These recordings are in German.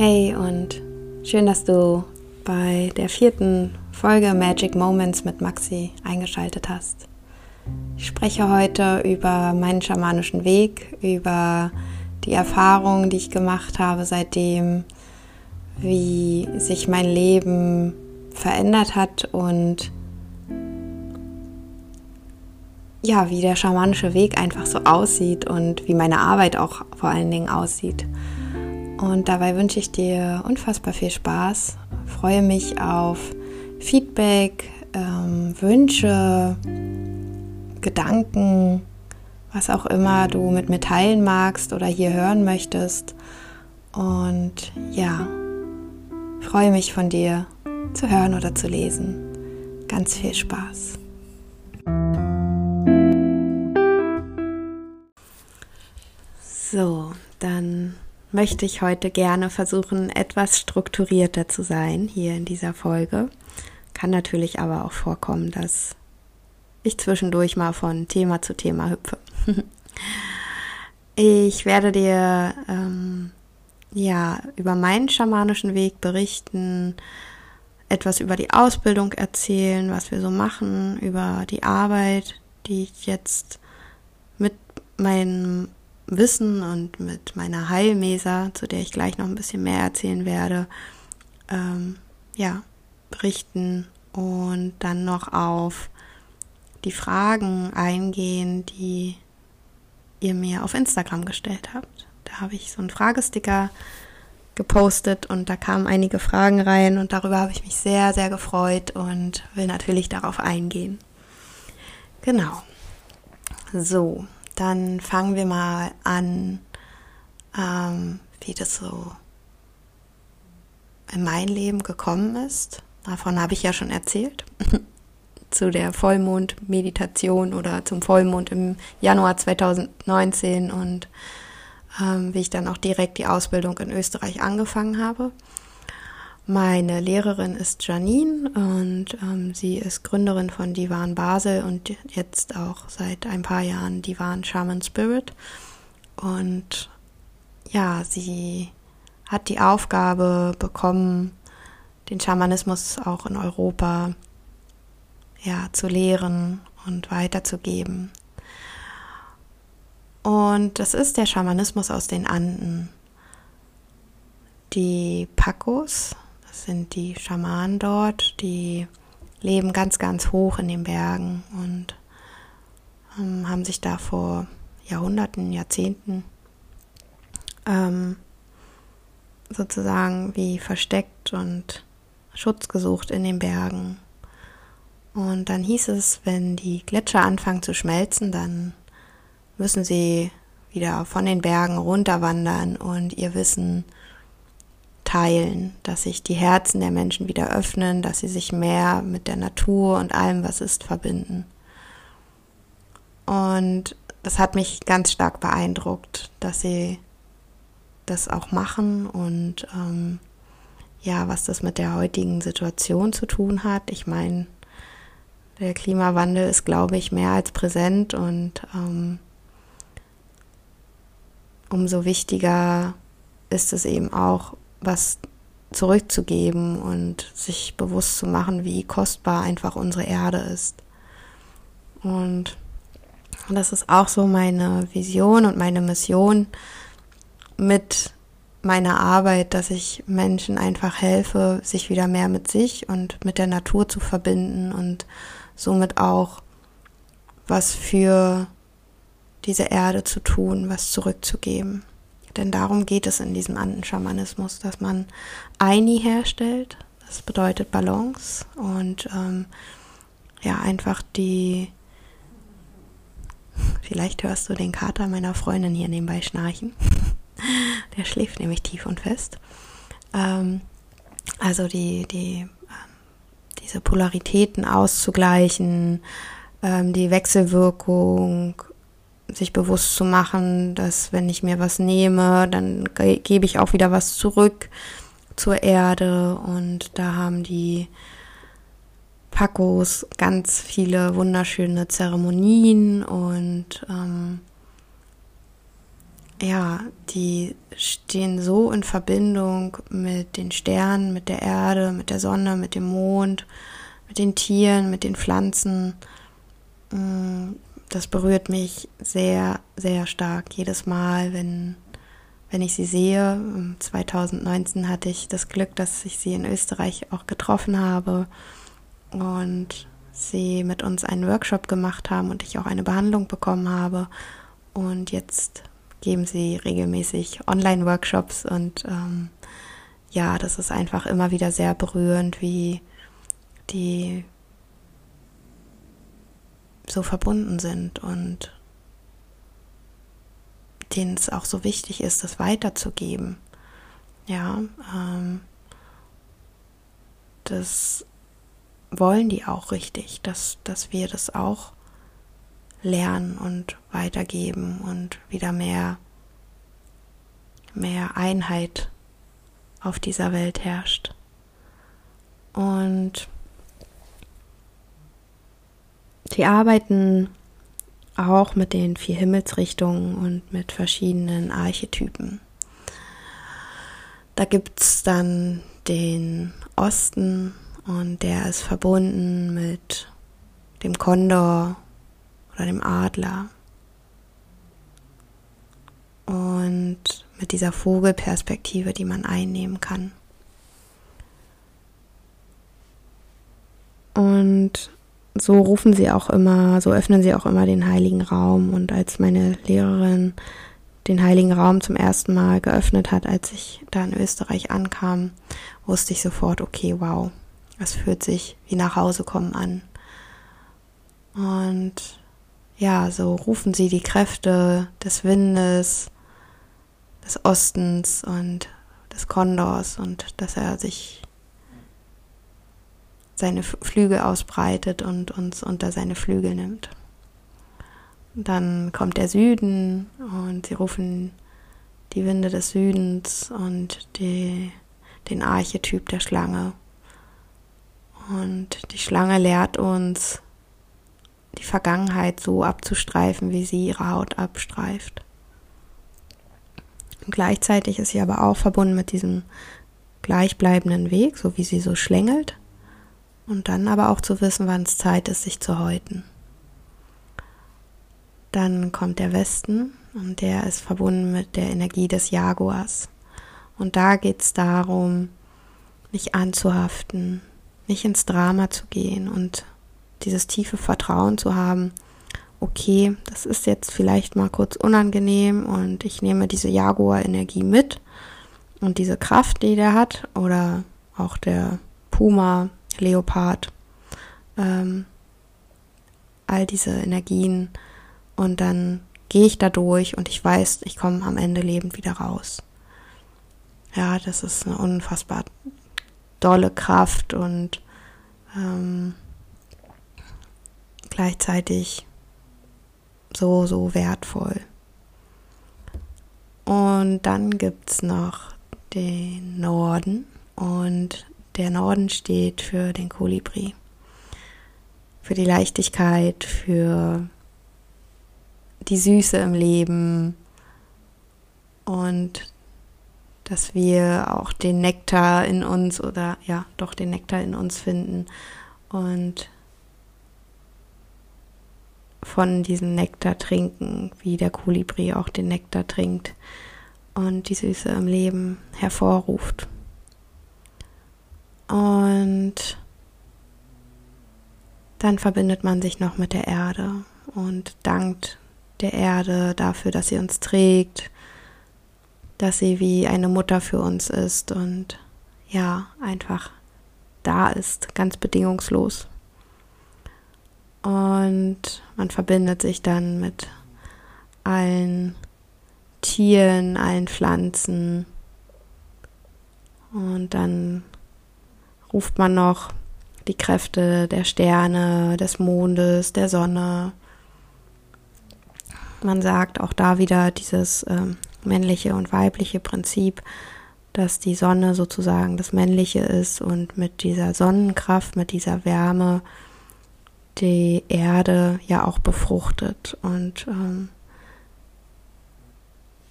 Hey und schön, dass du bei der vierten Folge Magic Moments mit Maxi eingeschaltet hast. Ich spreche heute über meinen schamanischen Weg, über die Erfahrungen, die ich gemacht habe seitdem, wie sich mein Leben verändert hat und ja, wie der schamanische Weg einfach so aussieht und wie meine Arbeit auch vor allen Dingen aussieht. Und dabei wünsche ich dir unfassbar viel Spaß. Freue mich auf Feedback, ähm, Wünsche, Gedanken, was auch immer du mit mir teilen magst oder hier hören möchtest. Und ja, freue mich von dir zu hören oder zu lesen. Ganz viel Spaß. So, dann möchte ich heute gerne versuchen, etwas strukturierter zu sein hier in dieser Folge. Kann natürlich aber auch vorkommen, dass ich zwischendurch mal von Thema zu Thema hüpfe. ich werde dir ähm, ja über meinen schamanischen Weg berichten, etwas über die Ausbildung erzählen, was wir so machen, über die Arbeit, die ich jetzt mit meinem Wissen und mit meiner Heilmesa, zu der ich gleich noch ein bisschen mehr erzählen werde, ähm, ja, berichten und dann noch auf die Fragen eingehen, die ihr mir auf Instagram gestellt habt. Da habe ich so einen Fragesticker gepostet und da kamen einige Fragen rein und darüber habe ich mich sehr, sehr gefreut und will natürlich darauf eingehen. Genau. So, dann fangen wir mal an, ähm, wie das so in mein Leben gekommen ist. Davon habe ich ja schon erzählt. Zu der Vollmond-Meditation oder zum Vollmond im Januar 2019 und ähm, wie ich dann auch direkt die Ausbildung in Österreich angefangen habe. Meine Lehrerin ist Janine und ähm, sie ist Gründerin von Divan Basel und jetzt auch seit ein paar Jahren Divan Shaman Spirit. Und ja, sie hat die Aufgabe bekommen, den Schamanismus auch in Europa ja, zu lehren und weiterzugeben. Und das ist der Schamanismus aus den Anden. Die Pacos, sind die Schamanen dort, die leben ganz, ganz hoch in den Bergen und ähm, haben sich da vor Jahrhunderten, Jahrzehnten ähm, sozusagen wie versteckt und Schutz gesucht in den Bergen. Und dann hieß es, wenn die Gletscher anfangen zu schmelzen, dann müssen sie wieder von den Bergen runterwandern und ihr Wissen teilen, dass sich die Herzen der Menschen wieder öffnen, dass sie sich mehr mit der Natur und allem, was ist, verbinden. Und das hat mich ganz stark beeindruckt, dass sie das auch machen und ähm, ja, was das mit der heutigen Situation zu tun hat. Ich meine, der Klimawandel ist, glaube ich, mehr als präsent und ähm, umso wichtiger ist es eben auch, was zurückzugeben und sich bewusst zu machen, wie kostbar einfach unsere Erde ist. Und das ist auch so meine Vision und meine Mission mit meiner Arbeit, dass ich Menschen einfach helfe, sich wieder mehr mit sich und mit der Natur zu verbinden und somit auch was für diese Erde zu tun, was zurückzugeben. Denn darum geht es in diesem Anden-Schamanismus, dass man Aini herstellt. Das bedeutet Balance und ähm, ja, einfach die. Vielleicht hörst du den Kater meiner Freundin hier nebenbei schnarchen. Der schläft nämlich tief und fest. Ähm, also die, die, ähm, diese Polaritäten auszugleichen, ähm, die Wechselwirkung sich bewusst zu machen, dass wenn ich mir was nehme, dann ge gebe ich auch wieder was zurück zur Erde und da haben die Pacos ganz viele wunderschöne Zeremonien und ähm, ja, die stehen so in Verbindung mit den Sternen, mit der Erde, mit der Sonne, mit dem Mond, mit den Tieren, mit den Pflanzen. Das berührt mich sehr, sehr stark jedes Mal, wenn, wenn ich sie sehe. 2019 hatte ich das Glück, dass ich sie in Österreich auch getroffen habe und sie mit uns einen Workshop gemacht haben und ich auch eine Behandlung bekommen habe. Und jetzt geben sie regelmäßig Online-Workshops und ähm, ja, das ist einfach immer wieder sehr berührend, wie die so verbunden sind und denen es auch so wichtig ist, das weiterzugeben. Ja, ähm, das wollen die auch richtig, dass, dass wir das auch lernen und weitergeben und wieder mehr, mehr Einheit auf dieser Welt herrscht. Und sie arbeiten auch mit den vier Himmelsrichtungen und mit verschiedenen Archetypen. Da gibt es dann den Osten und der ist verbunden mit dem Kondor oder dem Adler. Und mit dieser Vogelperspektive, die man einnehmen kann. Und so rufen sie auch immer, so öffnen sie auch immer den heiligen Raum. Und als meine Lehrerin den heiligen Raum zum ersten Mal geöffnet hat, als ich da in Österreich ankam, wusste ich sofort, okay, wow, es fühlt sich wie nach Hause kommen an. Und ja, so rufen sie die Kräfte des Windes, des Ostens und des Kondors und dass er sich seine Flügel ausbreitet und uns unter seine Flügel nimmt. Dann kommt der Süden und sie rufen die Winde des Südens und die, den Archetyp der Schlange. Und die Schlange lehrt uns, die Vergangenheit so abzustreifen, wie sie ihre Haut abstreift. Und gleichzeitig ist sie aber auch verbunden mit diesem gleichbleibenden Weg, so wie sie so schlängelt. Und dann aber auch zu wissen, wann es Zeit ist, sich zu häuten. Dann kommt der Westen und der ist verbunden mit der Energie des Jaguars. Und da geht es darum, nicht anzuhaften, nicht ins Drama zu gehen und dieses tiefe Vertrauen zu haben, okay, das ist jetzt vielleicht mal kurz unangenehm und ich nehme diese Jaguar-Energie mit und diese Kraft, die der hat, oder auch der Puma, Leopard, ähm, all diese Energien und dann gehe ich da durch und ich weiß, ich komme am Ende lebend wieder raus. Ja, das ist eine unfassbar dolle Kraft und ähm, gleichzeitig so, so wertvoll. Und dann gibt es noch den Norden und der Norden steht für den Kolibri, für die Leichtigkeit, für die Süße im Leben und dass wir auch den Nektar in uns oder ja, doch den Nektar in uns finden und von diesem Nektar trinken, wie der Kolibri auch den Nektar trinkt und die Süße im Leben hervorruft. Und dann verbindet man sich noch mit der Erde und dankt der Erde dafür, dass sie uns trägt, dass sie wie eine Mutter für uns ist und ja, einfach da ist, ganz bedingungslos. Und man verbindet sich dann mit allen Tieren, allen Pflanzen. Und dann ruft man noch die Kräfte der Sterne, des Mondes, der Sonne. Man sagt auch da wieder dieses äh, männliche und weibliche Prinzip, dass die Sonne sozusagen das Männliche ist und mit dieser Sonnenkraft, mit dieser Wärme die Erde ja auch befruchtet. Und ähm,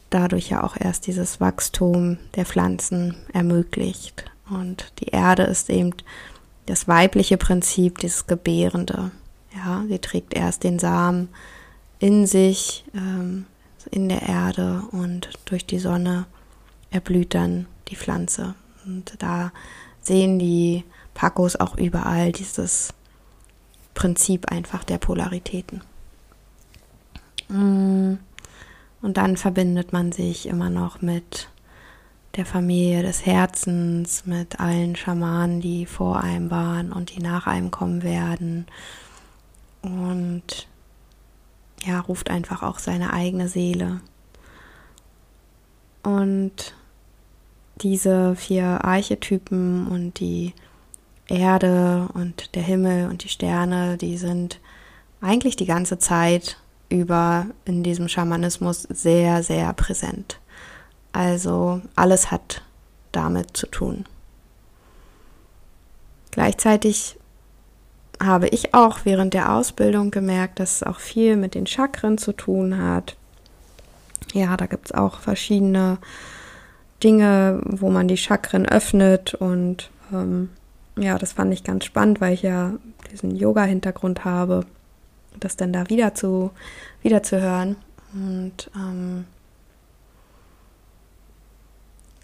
dadurch ja auch erst dieses Wachstum der Pflanzen ermöglicht. Und die Erde ist eben das weibliche Prinzip, dieses Gebärende. Ja, sie trägt erst den Samen in sich, ähm, in der Erde und durch die Sonne erblüht dann die Pflanze. Und da sehen die Pacos auch überall dieses Prinzip einfach der Polaritäten. Mm. Und dann verbindet man sich immer noch mit der Familie des Herzens, mit allen Schamanen, die vor einem waren und die nach einem kommen werden. Und ja, ruft einfach auch seine eigene Seele. Und diese vier Archetypen und die Erde und der Himmel und die Sterne, die sind eigentlich die ganze Zeit über in diesem Schamanismus sehr, sehr präsent. Also alles hat damit zu tun. Gleichzeitig habe ich auch während der Ausbildung gemerkt, dass es auch viel mit den Chakren zu tun hat. Ja, da gibt es auch verschiedene Dinge, wo man die Chakren öffnet und ähm, ja, das fand ich ganz spannend, weil ich ja diesen Yoga-Hintergrund habe, das dann da wieder zu, wieder zu hören. Und ähm,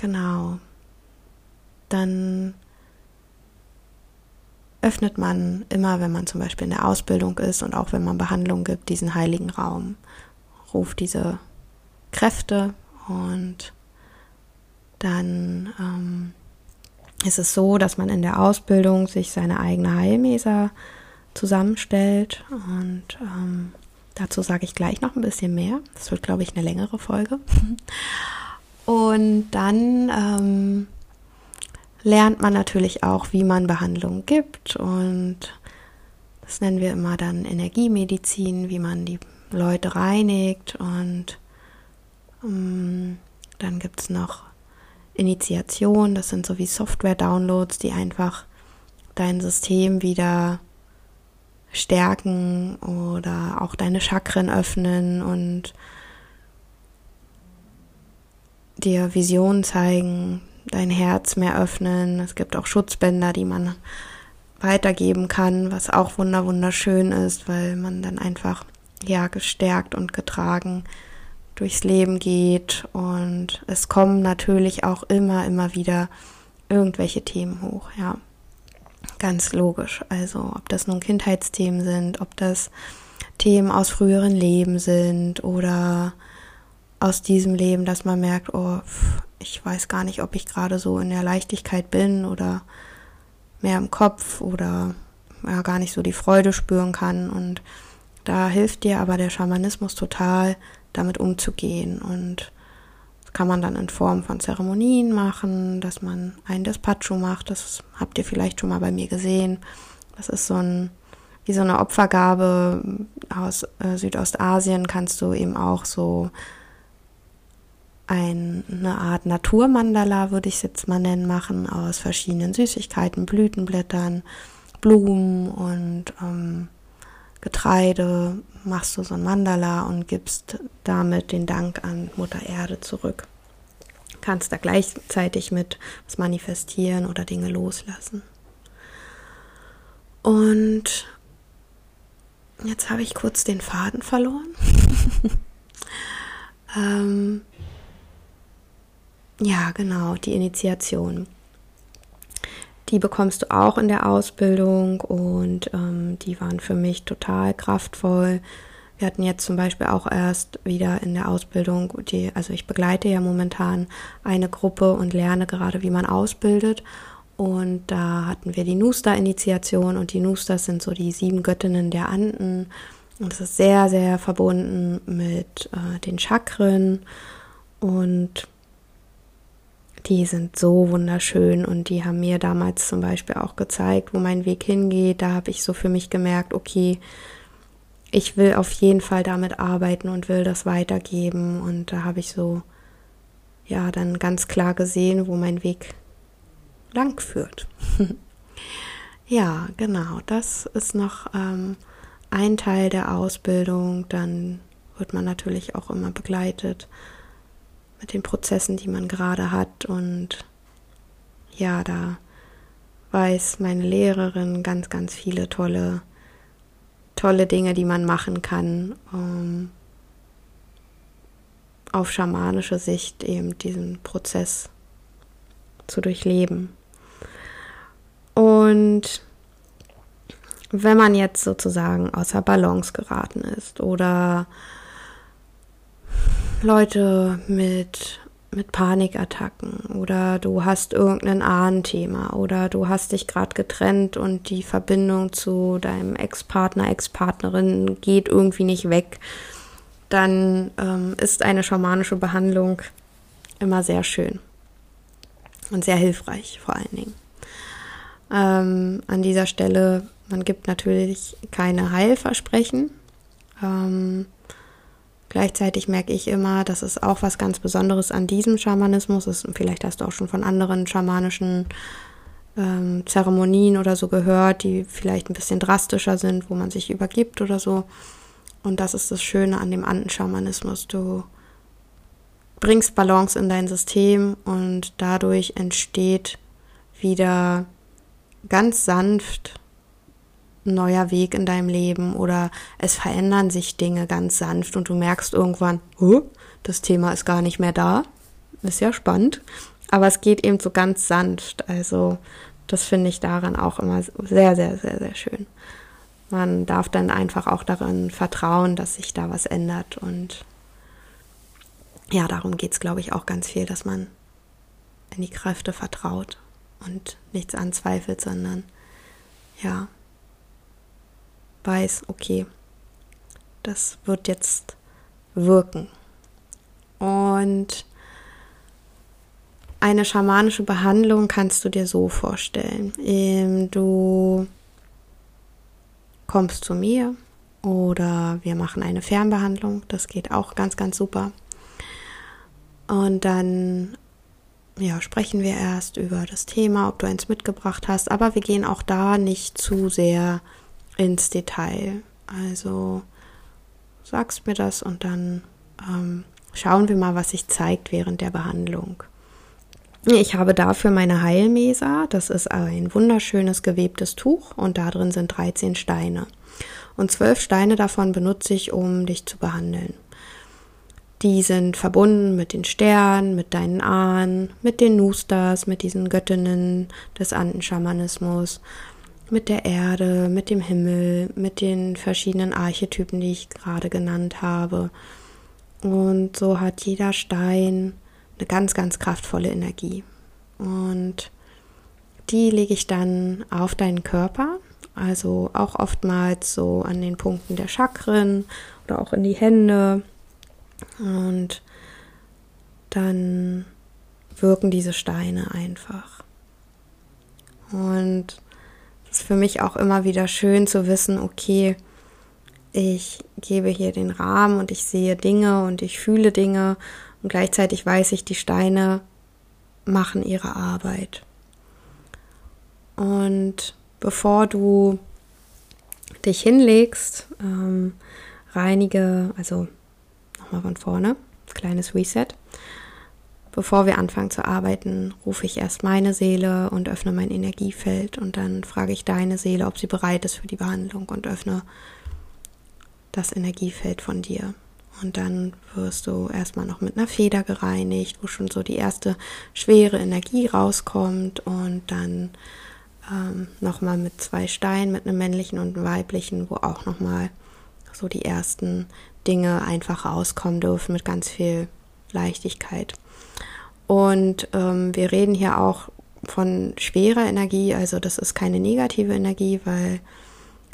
genau, dann öffnet man immer, wenn man zum Beispiel in der Ausbildung ist und auch wenn man Behandlung gibt, diesen heiligen Raum, ruft diese Kräfte und dann ähm, ist es so, dass man in der Ausbildung sich seine eigene Heilmesa zusammenstellt und ähm, dazu sage ich gleich noch ein bisschen mehr. Das wird, glaube ich, eine längere Folge. Und dann ähm, lernt man natürlich auch, wie man Behandlungen gibt und das nennen wir immer dann Energiemedizin, wie man die Leute reinigt und ähm, dann gibt es noch Initiation, das sind so wie Software-Downloads, die einfach dein System wieder stärken oder auch deine Chakren öffnen und dir Visionen zeigen, dein Herz mehr öffnen. Es gibt auch Schutzbänder, die man weitergeben kann, was auch wunder wunderschön ist, weil man dann einfach ja gestärkt und getragen durchs Leben geht und es kommen natürlich auch immer immer wieder irgendwelche Themen hoch, ja. Ganz logisch. Also, ob das nun Kindheitsthemen sind, ob das Themen aus früheren Leben sind oder aus diesem Leben, dass man merkt, oh, ich weiß gar nicht, ob ich gerade so in der Leichtigkeit bin oder mehr im Kopf oder ja, gar nicht so die Freude spüren kann. Und da hilft dir aber der Schamanismus total, damit umzugehen. Und das kann man dann in Form von Zeremonien machen, dass man ein Despacho macht. Das habt ihr vielleicht schon mal bei mir gesehen. Das ist so ein wie so eine Opfergabe aus äh, Südostasien kannst du eben auch so eine Art Naturmandala, würde ich es jetzt mal nennen, machen, aus verschiedenen Süßigkeiten, Blütenblättern, Blumen und ähm, Getreide. Machst du so ein Mandala und gibst damit den Dank an Mutter Erde zurück. Kannst da gleichzeitig mit was manifestieren oder Dinge loslassen. Und jetzt habe ich kurz den Faden verloren. ähm, ja, genau, die Initiation. Die bekommst du auch in der Ausbildung und ähm, die waren für mich total kraftvoll. Wir hatten jetzt zum Beispiel auch erst wieder in der Ausbildung, die, also ich begleite ja momentan eine Gruppe und lerne gerade, wie man ausbildet. Und da hatten wir die Nusta-Initiation und die Nustas sind so die sieben Göttinnen der Anden. Und es ist sehr, sehr verbunden mit äh, den Chakren. Und die sind so wunderschön und die haben mir damals zum Beispiel auch gezeigt, wo mein Weg hingeht. Da habe ich so für mich gemerkt, okay, ich will auf jeden Fall damit arbeiten und will das weitergeben. Und da habe ich so, ja, dann ganz klar gesehen, wo mein Weg lang führt. ja, genau, das ist noch ähm, ein Teil der Ausbildung. Dann wird man natürlich auch immer begleitet mit den Prozessen, die man gerade hat. Und ja, da weiß meine Lehrerin ganz, ganz viele tolle, tolle Dinge, die man machen kann, um auf schamanische Sicht eben diesen Prozess zu durchleben. Und wenn man jetzt sozusagen außer Balance geraten ist oder Leute mit, mit Panikattacken oder du hast irgendein Ahnenthema oder du hast dich gerade getrennt und die Verbindung zu deinem Ex-Partner, Ex-Partnerin geht irgendwie nicht weg, dann ähm, ist eine schamanische Behandlung immer sehr schön und sehr hilfreich vor allen Dingen. Ähm, an dieser Stelle, man gibt natürlich keine Heilversprechen. Ähm, Gleichzeitig merke ich immer, dass es auch was ganz Besonderes an diesem Schamanismus ist. vielleicht hast du auch schon von anderen schamanischen ähm, Zeremonien oder so gehört, die vielleicht ein bisschen drastischer sind, wo man sich übergibt oder so. Und das ist das Schöne an dem Andenschamanismus. Du bringst Balance in dein System und dadurch entsteht wieder ganz sanft neuer Weg in deinem Leben oder es verändern sich Dinge ganz sanft und du merkst irgendwann, huh, das Thema ist gar nicht mehr da. Ist ja spannend. Aber es geht eben so ganz sanft. Also das finde ich daran auch immer sehr, sehr, sehr, sehr schön. Man darf dann einfach auch darin vertrauen, dass sich da was ändert. Und ja, darum geht es, glaube ich, auch ganz viel, dass man in die Kräfte vertraut und nichts anzweifelt, sondern ja, weiß, okay, das wird jetzt wirken. Und eine schamanische Behandlung kannst du dir so vorstellen. Ähm, du kommst zu mir oder wir machen eine Fernbehandlung. Das geht auch ganz, ganz super. Und dann ja, sprechen wir erst über das Thema, ob du eins mitgebracht hast. Aber wir gehen auch da nicht zu sehr ins Detail. Also sagst mir das und dann ähm, schauen wir mal, was sich zeigt während der Behandlung. Ich habe dafür meine Heilmesa. Das ist ein wunderschönes gewebtes Tuch und da drin sind 13 Steine. Und zwölf Steine davon benutze ich, um dich zu behandeln. Die sind verbunden mit den Sternen, mit deinen Ahnen, mit den Nustas, mit diesen Göttinnen des Andenschamanismus mit der Erde, mit dem Himmel, mit den verschiedenen Archetypen, die ich gerade genannt habe. Und so hat jeder Stein eine ganz, ganz kraftvolle Energie. Und die lege ich dann auf deinen Körper, also auch oftmals so an den Punkten der Chakren oder auch in die Hände. Und dann wirken diese Steine einfach. Und ist für mich auch immer wieder schön zu wissen, okay, ich gebe hier den Rahmen und ich sehe Dinge und ich fühle Dinge und gleichzeitig weiß ich, die Steine machen ihre Arbeit. Und bevor du dich hinlegst, ähm, reinige, also nochmal von vorne, kleines Reset. Bevor wir anfangen zu arbeiten, rufe ich erst meine Seele und öffne mein Energiefeld und dann frage ich deine Seele, ob sie bereit ist für die Behandlung und öffne das Energiefeld von dir. Und dann wirst du erstmal noch mit einer Feder gereinigt, wo schon so die erste schwere Energie rauskommt und dann ähm, nochmal mit zwei Steinen, mit einem männlichen und einem weiblichen, wo auch nochmal so die ersten Dinge einfach rauskommen dürfen mit ganz viel Leichtigkeit. Und ähm, wir reden hier auch von schwerer Energie, also das ist keine negative Energie, weil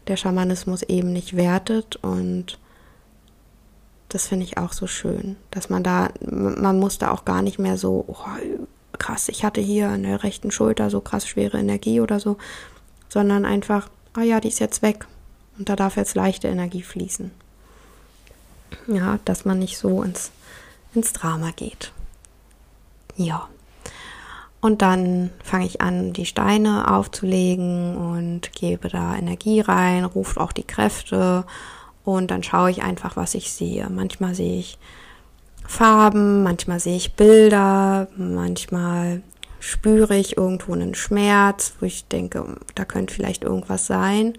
der Schamanismus eben nicht wertet und das finde ich auch so schön, dass man da, man muss da auch gar nicht mehr so, oh, krass, ich hatte hier an der rechten Schulter so krass schwere Energie oder so, sondern einfach, ah oh ja, die ist jetzt weg und da darf jetzt leichte Energie fließen. Ja, dass man nicht so ins, ins Drama geht. Ja. Und dann fange ich an, die Steine aufzulegen und gebe da Energie rein, rufe auch die Kräfte und dann schaue ich einfach, was ich sehe. Manchmal sehe ich Farben, manchmal sehe ich Bilder, manchmal spüre ich irgendwo einen Schmerz, wo ich denke, da könnte vielleicht irgendwas sein.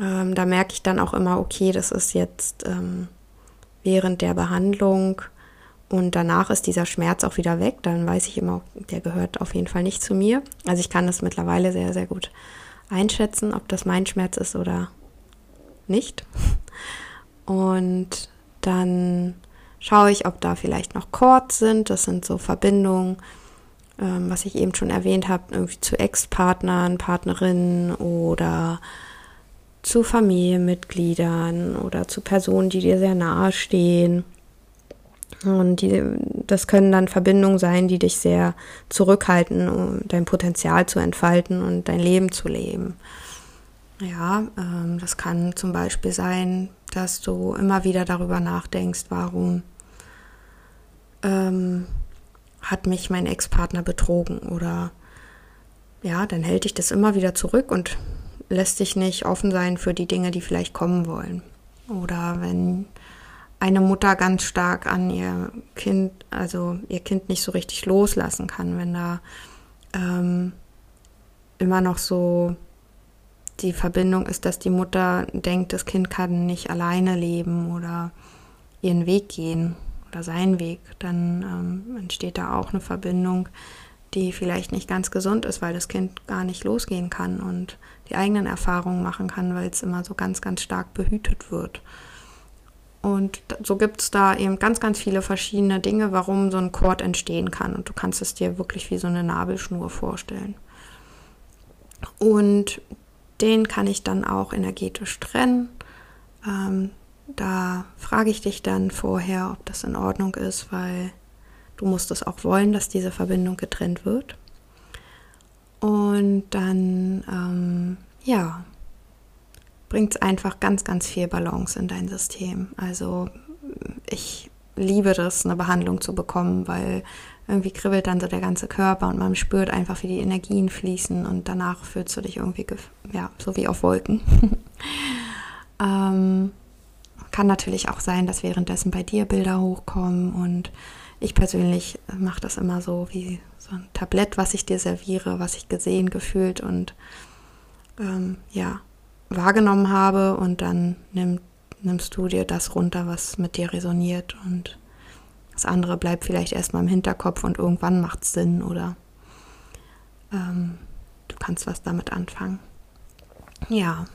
Ähm, da merke ich dann auch immer, okay, das ist jetzt ähm, während der Behandlung und danach ist dieser Schmerz auch wieder weg. Dann weiß ich immer, der gehört auf jeden Fall nicht zu mir. Also ich kann das mittlerweile sehr, sehr gut einschätzen, ob das mein Schmerz ist oder nicht. Und dann schaue ich, ob da vielleicht noch Chords sind. Das sind so Verbindungen, ähm, was ich eben schon erwähnt habe, irgendwie zu Ex-Partnern, Partnerinnen oder zu Familienmitgliedern oder zu Personen, die dir sehr nahe stehen. Und die, das können dann Verbindungen sein, die dich sehr zurückhalten, um dein Potenzial zu entfalten und dein Leben zu leben. Ja, ähm, das kann zum Beispiel sein, dass du immer wieder darüber nachdenkst, warum ähm, hat mich mein Ex-Partner betrogen oder ja, dann hält dich das immer wieder zurück und lässt dich nicht offen sein für die Dinge, die vielleicht kommen wollen. Oder wenn eine Mutter ganz stark an ihr Kind, also ihr Kind nicht so richtig loslassen kann, wenn da ähm, immer noch so die Verbindung ist, dass die Mutter denkt, das Kind kann nicht alleine leben oder ihren Weg gehen oder seinen Weg, dann ähm, entsteht da auch eine Verbindung, die vielleicht nicht ganz gesund ist, weil das Kind gar nicht losgehen kann und die eigenen Erfahrungen machen kann, weil es immer so ganz, ganz stark behütet wird. Und so gibt es da eben ganz, ganz viele verschiedene Dinge, warum so ein Chord entstehen kann. Und du kannst es dir wirklich wie so eine Nabelschnur vorstellen. Und den kann ich dann auch energetisch trennen. Ähm, da frage ich dich dann vorher, ob das in Ordnung ist, weil du musst es auch wollen, dass diese Verbindung getrennt wird. Und dann, ähm, ja, bringt es einfach ganz, ganz viel Balance in dein System. Also ich liebe das, eine Behandlung zu bekommen, weil irgendwie kribbelt dann so der ganze Körper und man spürt einfach, wie die Energien fließen und danach fühlst du dich irgendwie, ja, so wie auf Wolken. ähm, kann natürlich auch sein, dass währenddessen bei dir Bilder hochkommen und ich persönlich mache das immer so wie so ein Tablett, was ich dir serviere, was ich gesehen, gefühlt und ähm, ja, wahrgenommen habe und dann nimm, nimmst du dir das runter, was mit dir resoniert und das andere bleibt vielleicht erstmal im Hinterkopf und irgendwann macht es Sinn oder ähm, du kannst was damit anfangen. Ja,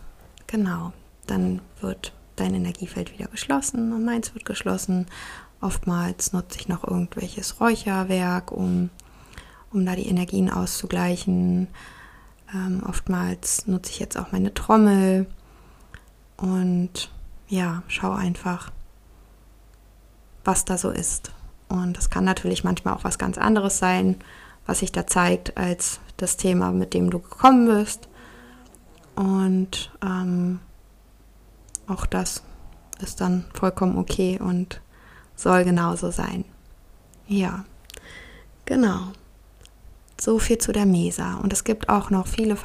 genau. Dann wird dein Energiefeld wieder geschlossen und meins wird geschlossen. Oftmals nutze ich noch irgendwelches Räucherwerk, um, um da die Energien auszugleichen. Ähm, oftmals nutze ich jetzt auch meine Trommel und ja, schau einfach, was da so ist. Und das kann natürlich manchmal auch was ganz anderes sein, was sich da zeigt, als das Thema, mit dem du gekommen bist. Und ähm, auch das ist dann vollkommen okay und soll genauso sein. Ja, genau. So viel zu der Mesa. Und es gibt auch noch viele,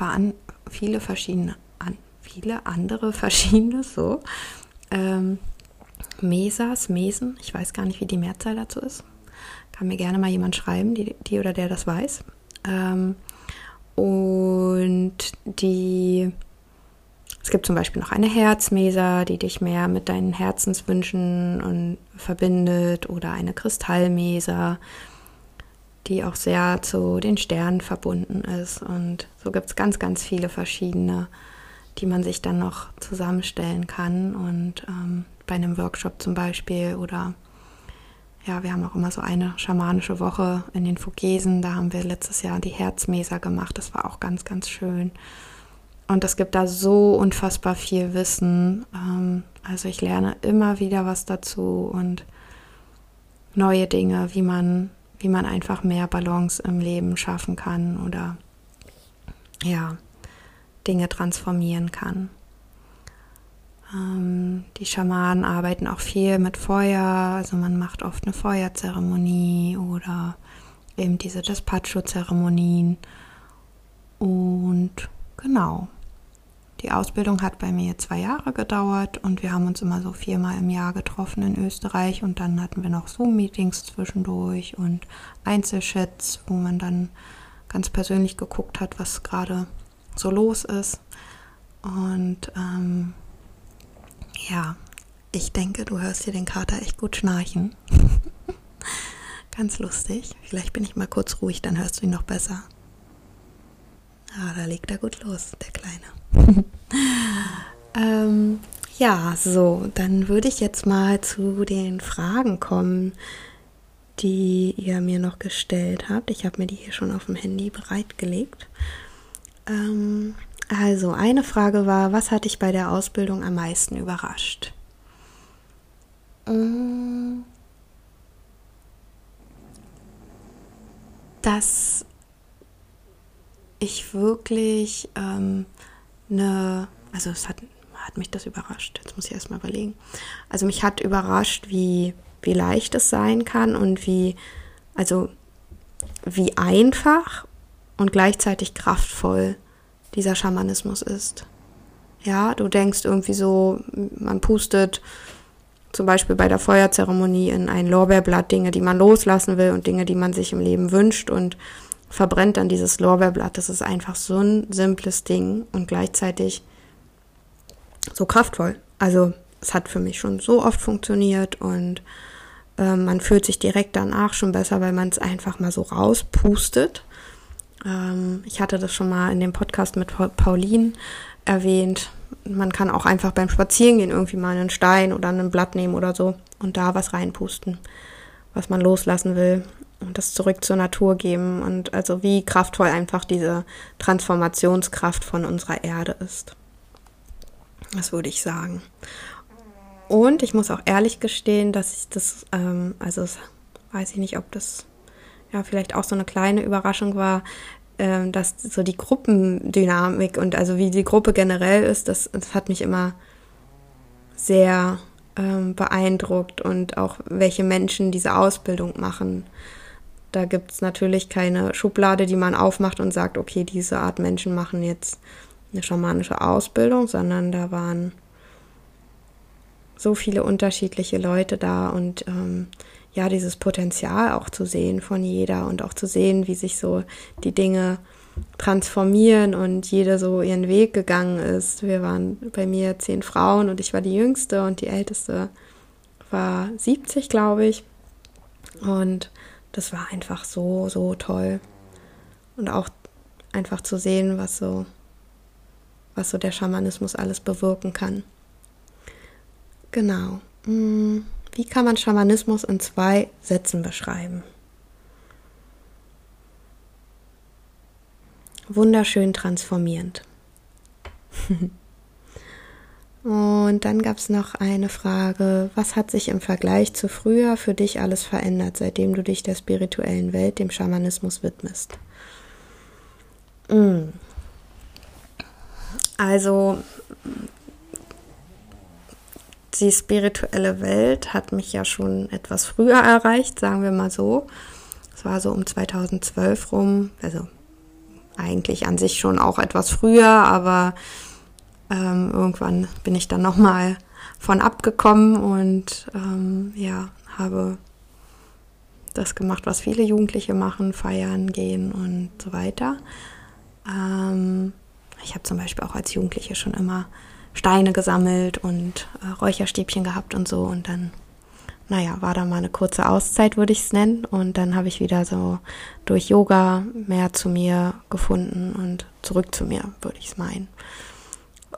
viele verschiedene, an, viele andere verschiedene, so, ähm, Mesas, Mesen. Ich weiß gar nicht, wie die Mehrzahl dazu ist. Kann mir gerne mal jemand schreiben, die, die oder der das weiß. Ähm, und die es gibt zum Beispiel noch eine Herzmesa, die dich mehr mit deinen Herzenswünschen und verbindet, oder eine Kristallmesa, die auch sehr zu den Sternen verbunden ist. Und so gibt es ganz, ganz viele verschiedene, die man sich dann noch zusammenstellen kann. Und ähm, bei einem Workshop zum Beispiel oder ja, wir haben auch immer so eine schamanische Woche in den Vogesen. Da haben wir letztes Jahr die Herzmesa gemacht. Das war auch ganz, ganz schön. Und es gibt da so unfassbar viel Wissen. Ähm, also ich lerne immer wieder was dazu und neue Dinge, wie man, wie man einfach mehr Balance im Leben schaffen kann oder ja, Dinge transformieren kann. Ähm, die Schamanen arbeiten auch viel mit Feuer, also man macht oft eine Feuerzeremonie oder eben diese Despacho-Zeremonien. Und genau, Die Ausbildung hat bei mir zwei Jahre gedauert und wir haben uns immer so viermal im Jahr getroffen in Österreich und dann hatten wir noch Zoom-Meetings zwischendurch und Einzelchats, wo man dann ganz persönlich geguckt hat, was gerade so los ist. Und ähm, ja, ich denke, du hörst hier den Kater echt gut schnarchen. ganz lustig. Vielleicht bin ich mal kurz ruhig, dann hörst du ihn noch besser. Ah, da legt er gut los, der Kleine. ähm, ja, so, dann würde ich jetzt mal zu den Fragen kommen, die ihr mir noch gestellt habt. Ich habe mir die hier schon auf dem Handy bereitgelegt. Ähm, also, eine Frage war, was hat dich bei der Ausbildung am meisten überrascht? Mm. Dass ich wirklich ähm, eine, also es hat, hat mich das überrascht, jetzt muss ich erstmal überlegen. Also mich hat überrascht, wie, wie leicht es sein kann und wie, also wie einfach und gleichzeitig kraftvoll dieser Schamanismus ist. Ja, du denkst irgendwie so, man pustet zum Beispiel bei der Feuerzeremonie in ein Lorbeerblatt Dinge, die man loslassen will und Dinge, die man sich im Leben wünscht und verbrennt dann dieses Lorbeerblatt. Das ist einfach so ein simples Ding und gleichzeitig so kraftvoll. Also es hat für mich schon so oft funktioniert und äh, man fühlt sich direkt danach schon besser, weil man es einfach mal so rauspustet. Ähm, ich hatte das schon mal in dem Podcast mit Pauline erwähnt. Man kann auch einfach beim Spazierengehen irgendwie mal einen Stein oder ein Blatt nehmen oder so und da was reinpusten, was man loslassen will und das zurück zur Natur geben und also wie kraftvoll einfach diese Transformationskraft von unserer Erde ist. Das würde ich sagen. Und ich muss auch ehrlich gestehen, dass ich das, ähm, also weiß ich nicht, ob das ja vielleicht auch so eine kleine Überraschung war, ähm, dass so die Gruppendynamik und also wie die Gruppe generell ist, das, das hat mich immer sehr ähm, beeindruckt und auch welche Menschen diese Ausbildung machen. Da gibt es natürlich keine Schublade, die man aufmacht und sagt, okay, diese Art Menschen machen jetzt eine schamanische Ausbildung, sondern da waren so viele unterschiedliche Leute da und ähm, ja, dieses Potenzial auch zu sehen von jeder und auch zu sehen, wie sich so die Dinge transformieren und jeder so ihren Weg gegangen ist. Wir waren bei mir zehn Frauen und ich war die jüngste und die älteste war 70, glaube ich. Und das war einfach so, so toll. Und auch einfach zu sehen, was so, was so der Schamanismus alles bewirken kann. Genau. Hm, wie kann man Schamanismus in zwei Sätzen beschreiben? Wunderschön transformierend. Und dann gab es noch eine Frage, was hat sich im Vergleich zu früher für dich alles verändert, seitdem du dich der spirituellen Welt, dem Schamanismus widmest? Mm. Also die spirituelle Welt hat mich ja schon etwas früher erreicht, sagen wir mal so. Es war so um 2012 rum, also eigentlich an sich schon auch etwas früher, aber ähm, irgendwann bin ich dann nochmal von abgekommen und ähm, ja, habe das gemacht, was viele Jugendliche machen, feiern gehen und so weiter. Ähm, ich habe zum Beispiel auch als Jugendliche schon immer Steine gesammelt und äh, Räucherstäbchen gehabt und so und dann, naja, war da mal eine kurze Auszeit, würde ich es nennen und dann habe ich wieder so durch Yoga mehr zu mir gefunden und zurück zu mir, würde ich es meinen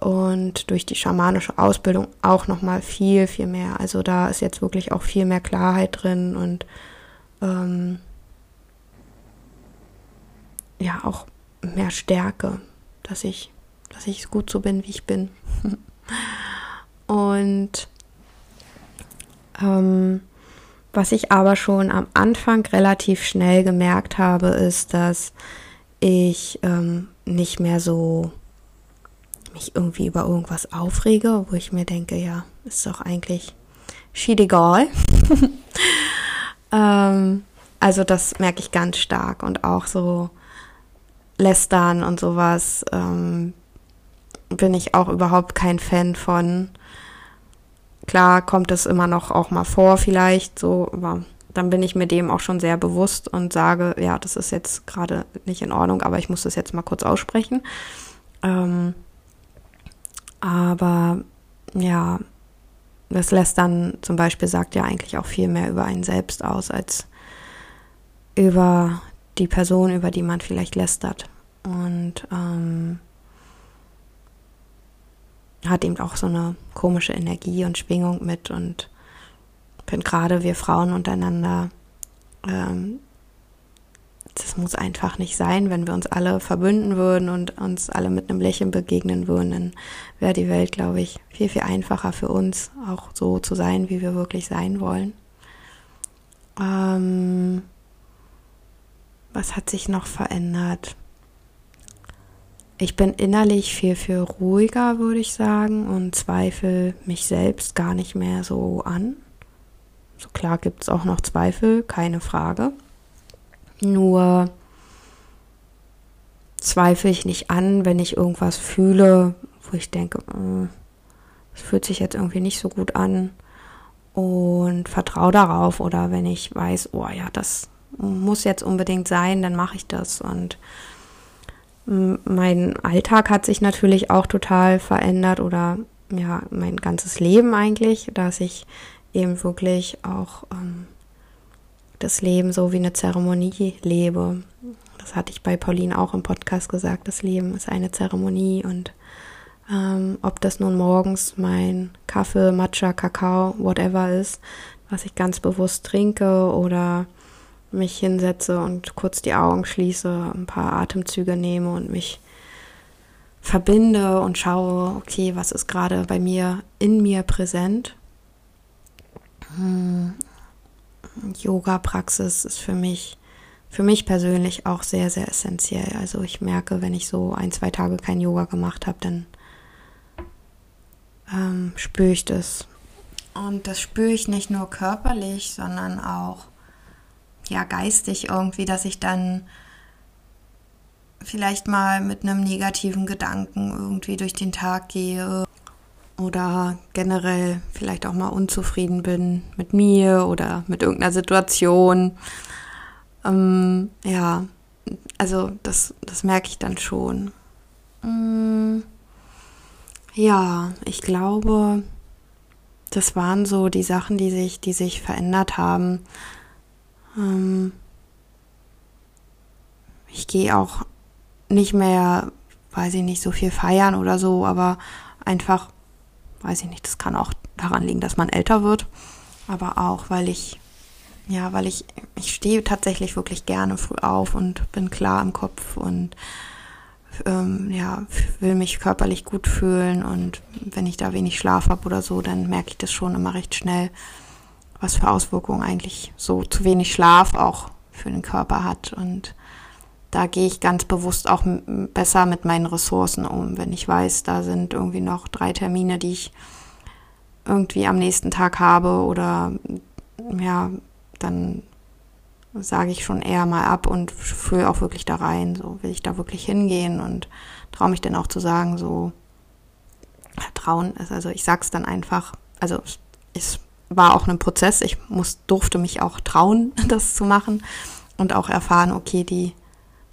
und durch die schamanische Ausbildung auch noch mal viel viel mehr. Also da ist jetzt wirklich auch viel mehr Klarheit drin und ähm, ja auch mehr Stärke, dass ich dass ich gut so bin, wie ich bin. und ähm, was ich aber schon am Anfang relativ schnell gemerkt habe, ist, dass ich ähm, nicht mehr so mich irgendwie über irgendwas aufrege, wo ich mir denke, ja, ist doch eigentlich schied egal. ähm, also das merke ich ganz stark und auch so lästern und sowas. Ähm, bin ich auch überhaupt kein Fan von. Klar kommt es immer noch auch mal vor, vielleicht so, aber dann bin ich mir dem auch schon sehr bewusst und sage, ja, das ist jetzt gerade nicht in Ordnung, aber ich muss das jetzt mal kurz aussprechen. Ähm, aber ja, das lässt dann zum Beispiel sagt ja eigentlich auch viel mehr über einen selbst aus, als über die Person, über die man vielleicht lästert. Und ähm, hat eben auch so eine komische Energie und Schwingung mit und wenn gerade wir Frauen untereinander, ähm, das muss einfach nicht sein, wenn wir uns alle verbünden würden und uns alle mit einem Lächeln begegnen würden, dann wäre die Welt, glaube ich, viel, viel einfacher für uns, auch so zu sein, wie wir wirklich sein wollen. Ähm, was hat sich noch verändert? Ich bin innerlich viel, viel ruhiger, würde ich sagen, und zweifle mich selbst gar nicht mehr so an. So klar gibt es auch noch Zweifel, keine Frage. Nur zweifle ich nicht an, wenn ich irgendwas fühle, wo ich denke, äh, es fühlt sich jetzt irgendwie nicht so gut an. Und vertraue darauf oder wenn ich weiß, oh ja, das muss jetzt unbedingt sein, dann mache ich das. Und mein Alltag hat sich natürlich auch total verändert oder ja, mein ganzes Leben eigentlich, dass ich eben wirklich auch ähm, das Leben so wie eine Zeremonie lebe. Das hatte ich bei Pauline auch im Podcast gesagt. Das Leben ist eine Zeremonie und ähm, ob das nun morgens mein Kaffee, Matcha, Kakao, whatever ist, was ich ganz bewusst trinke oder mich hinsetze und kurz die Augen schließe, ein paar Atemzüge nehme und mich verbinde und schaue, okay, was ist gerade bei mir in mir präsent. Yoga-Praxis ist für mich, für mich persönlich auch sehr, sehr essentiell. Also ich merke, wenn ich so ein, zwei Tage kein Yoga gemacht habe, dann ähm, spüre ich das. Und das spüre ich nicht nur körperlich, sondern auch ja geistig irgendwie, dass ich dann vielleicht mal mit einem negativen Gedanken irgendwie durch den Tag gehe oder generell vielleicht auch mal unzufrieden bin mit mir oder mit irgendeiner Situation. Ähm, ja, also das, das merke ich dann schon. Ähm, ja, ich glaube, das waren so die Sachen, die sich, die sich verändert haben. Ähm, ich gehe auch nicht mehr, weiß ich nicht, so viel feiern oder so, aber einfach weiß ich nicht, das kann auch daran liegen, dass man älter wird, aber auch, weil ich, ja, weil ich, ich stehe tatsächlich wirklich gerne früh auf und bin klar im Kopf und ähm, ja, will mich körperlich gut fühlen und wenn ich da wenig Schlaf habe oder so, dann merke ich das schon immer recht schnell, was für Auswirkungen eigentlich so zu wenig Schlaf auch für den Körper hat und da gehe ich ganz bewusst auch besser mit meinen Ressourcen um. Wenn ich weiß, da sind irgendwie noch drei Termine, die ich irgendwie am nächsten Tag habe oder ja, dann sage ich schon eher mal ab und fühle auch wirklich da rein. So will ich da wirklich hingehen und traue mich dann auch zu sagen, so trauen ist, also ich sag's dann einfach, also es war auch ein Prozess, ich muss, durfte mich auch trauen, das zu machen und auch erfahren, okay, die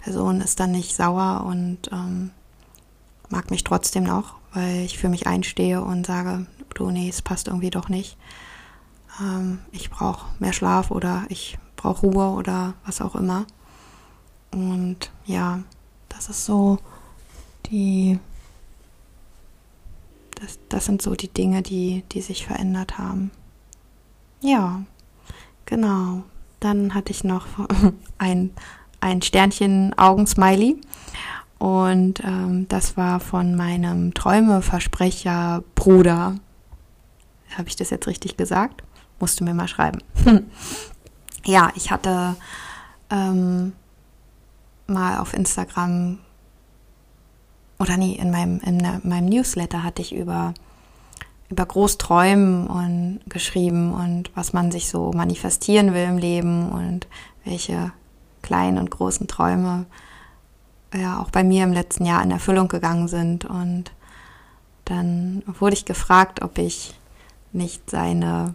Person ist dann nicht sauer und ähm, mag mich trotzdem noch, weil ich für mich einstehe und sage, du, nee, es passt irgendwie doch nicht. Ähm, ich brauche mehr Schlaf oder ich brauche Ruhe oder was auch immer. Und ja, das ist so die, das, das sind so die Dinge, die, die sich verändert haben. Ja, genau. Dann hatte ich noch ein ein Sternchen-Augen-Smiley. Und ähm, das war von meinem Träumeversprecher Bruder. Habe ich das jetzt richtig gesagt? Musst du mir mal schreiben. ja, ich hatte ähm, mal auf Instagram oder nee, in meinem, in meinem Newsletter hatte ich über, über Großträumen und geschrieben und was man sich so manifestieren will im Leben und welche kleinen und großen Träume ja auch bei mir im letzten Jahr in Erfüllung gegangen sind. Und dann wurde ich gefragt, ob ich nicht seine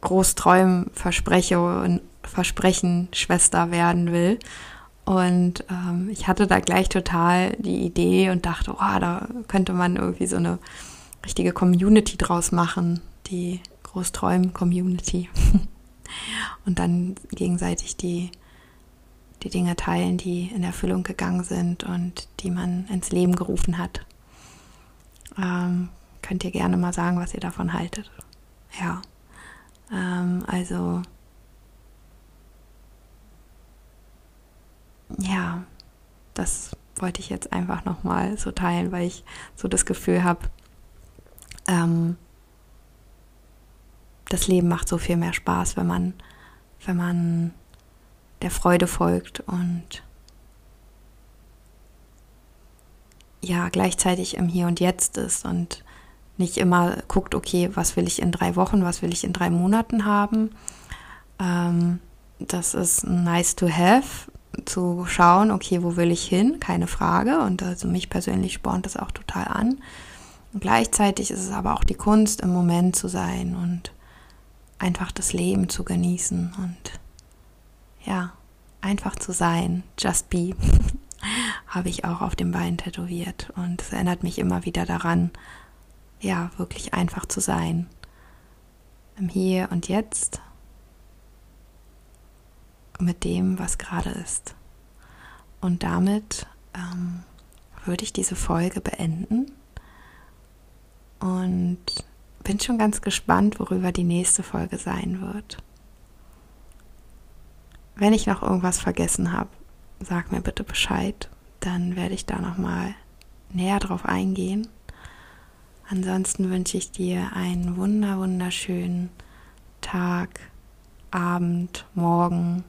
Großträumen verspreche Versprechen Schwester werden will. Und ähm, ich hatte da gleich total die Idee und dachte, oh, da könnte man irgendwie so eine richtige Community draus machen, die Großträumen-Community. und dann gegenseitig die, die Dinge teilen, die in Erfüllung gegangen sind und die man ins Leben gerufen hat. Ähm, könnt ihr gerne mal sagen, was ihr davon haltet. Ja, ähm, also ja, das wollte ich jetzt einfach nochmal so teilen, weil ich so das Gefühl habe, ähm, das Leben macht so viel mehr Spaß, wenn man, wenn man der Freude folgt und ja, gleichzeitig im Hier und Jetzt ist und nicht immer guckt, okay, was will ich in drei Wochen, was will ich in drei Monaten haben. Ähm, das ist nice to have, zu schauen, okay, wo will ich hin, keine Frage. Und also mich persönlich spornt das auch total an. Und gleichzeitig ist es aber auch die Kunst, im Moment zu sein und einfach das Leben zu genießen und ja, einfach zu sein, just be, habe ich auch auf dem Bein tätowiert. Und es erinnert mich immer wieder daran, ja, wirklich einfach zu sein. Im Hier und Jetzt mit dem, was gerade ist. Und damit ähm, würde ich diese Folge beenden und bin schon ganz gespannt, worüber die nächste Folge sein wird. Wenn ich noch irgendwas vergessen habe, sag mir bitte Bescheid, dann werde ich da noch mal näher drauf eingehen. Ansonsten wünsche ich dir einen wunder wunderschönen Tag, Abend, Morgen,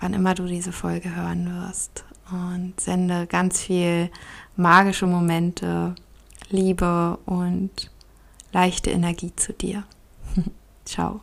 wann immer du diese Folge hören wirst. Und sende ganz viel magische Momente, Liebe und leichte Energie zu dir. Ciao.